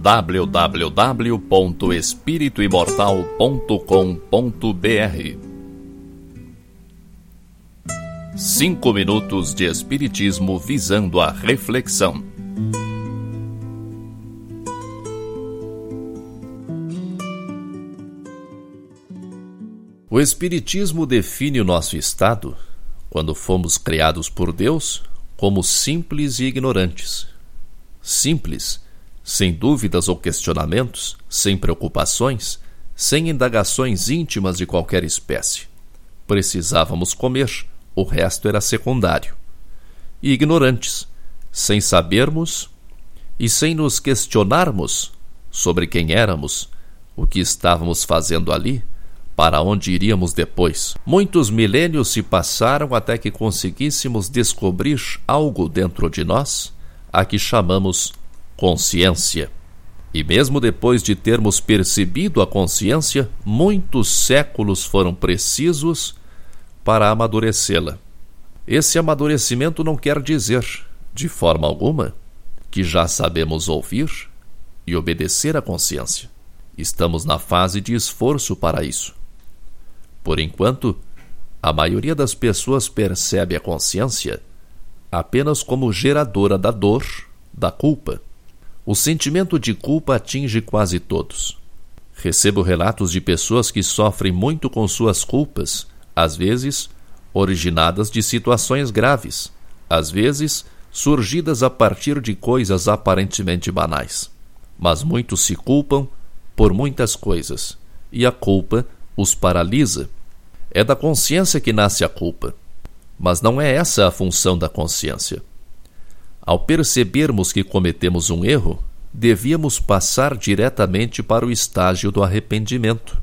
www.espirituimortal.com.br Cinco minutos de Espiritismo visando a reflexão. O Espiritismo define o nosso estado, quando fomos criados por Deus, como simples e ignorantes. Simples, sem dúvidas ou questionamentos, sem preocupações, sem indagações íntimas de qualquer espécie. Precisávamos comer, o resto era secundário. E ignorantes, sem sabermos e sem nos questionarmos sobre quem éramos, o que estávamos fazendo ali, para onde iríamos depois. Muitos milênios se passaram até que conseguíssemos descobrir algo dentro de nós, a que chamamos consciência. E mesmo depois de termos percebido a consciência, muitos séculos foram precisos para amadurecê-la. Esse amadurecimento não quer dizer, de forma alguma, que já sabemos ouvir e obedecer à consciência. Estamos na fase de esforço para isso. Por enquanto, a maioria das pessoas percebe a consciência apenas como geradora da dor, da culpa. O sentimento de culpa atinge quase todos. Recebo relatos de pessoas que sofrem muito com suas culpas, às vezes originadas de situações graves, às vezes surgidas a partir de coisas aparentemente banais. Mas muitos se culpam por muitas coisas, e a culpa os paralisa. É da consciência que nasce a culpa. Mas não é essa a função da consciência. Ao percebermos que cometemos um erro, devíamos passar diretamente para o estágio do arrependimento.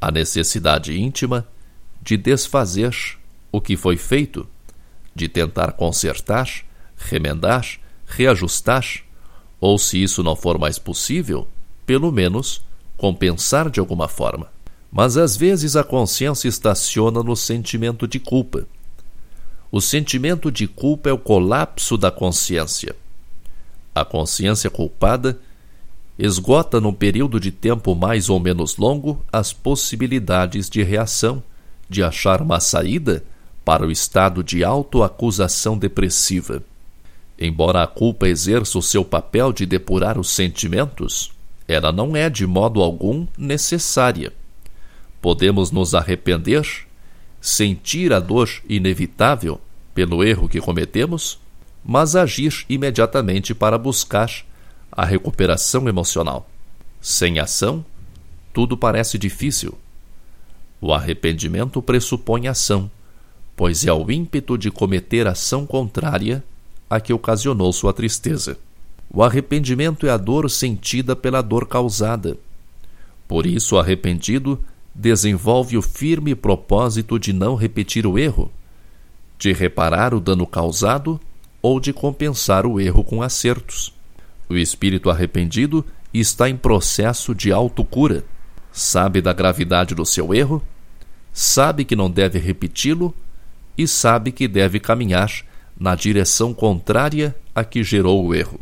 A necessidade íntima de desfazer o que foi feito, de tentar consertar, remendar, reajustar, ou se isso não for mais possível, pelo menos compensar de alguma forma. Mas às vezes a consciência estaciona no sentimento de culpa. O sentimento de culpa é o colapso da consciência. A consciência culpada esgota num período de tempo mais ou menos longo as possibilidades de reação, de achar uma saída para o estado de autoacusação depressiva. Embora a culpa exerça o seu papel de depurar os sentimentos, ela não é de modo algum necessária. Podemos nos arrepender, sentir a dor inevitável pelo erro que cometemos, mas agir imediatamente para buscar a recuperação emocional. Sem ação, tudo parece difícil. O arrependimento pressupõe ação, pois é o ímpeto de cometer ação contrária a que ocasionou sua tristeza. O arrependimento é a dor sentida pela dor causada. Por isso, arrependido desenvolve o firme propósito de não repetir o erro, de reparar o dano causado ou de compensar o erro com acertos. O espírito arrependido está em processo de autocura. Sabe da gravidade do seu erro, sabe que não deve repeti-lo e sabe que deve caminhar na direção contrária a que gerou o erro.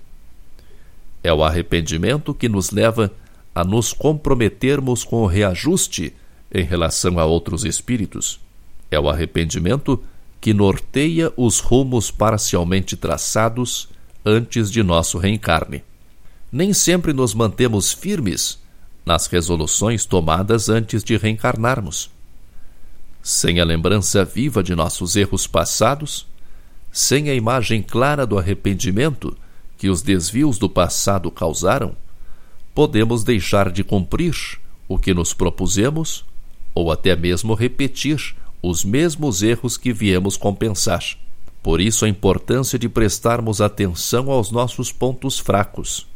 É o arrependimento que nos leva a nos comprometermos com o reajuste em relação a outros espíritos. É o arrependimento que norteia os rumos parcialmente traçados antes de nosso reencarne. Nem sempre nos mantemos firmes nas resoluções tomadas antes de reencarnarmos. Sem a lembrança viva de nossos erros passados, sem a imagem clara do arrependimento que os desvios do passado causaram, podemos deixar de cumprir o que nos propusemos ou até mesmo repetir os mesmos erros que viemos compensar. Por isso a importância de prestarmos atenção aos nossos pontos fracos.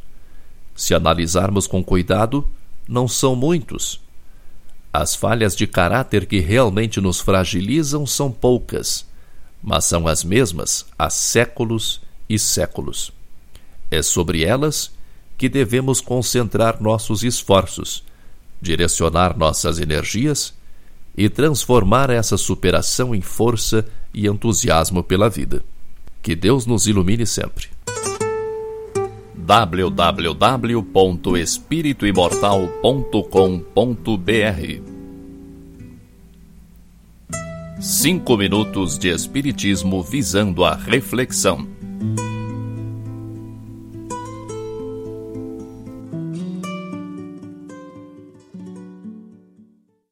Se analisarmos com cuidado, não são muitos. As falhas de caráter que realmente nos fragilizam são poucas, mas são as mesmas há séculos e séculos. É sobre elas que devemos concentrar nossos esforços, direcionar nossas energias e transformar essa superação em força e entusiasmo pela vida. Que Deus nos ilumine sempre. www.espirituimortal.com.br Cinco minutos de espiritismo visando a reflexão.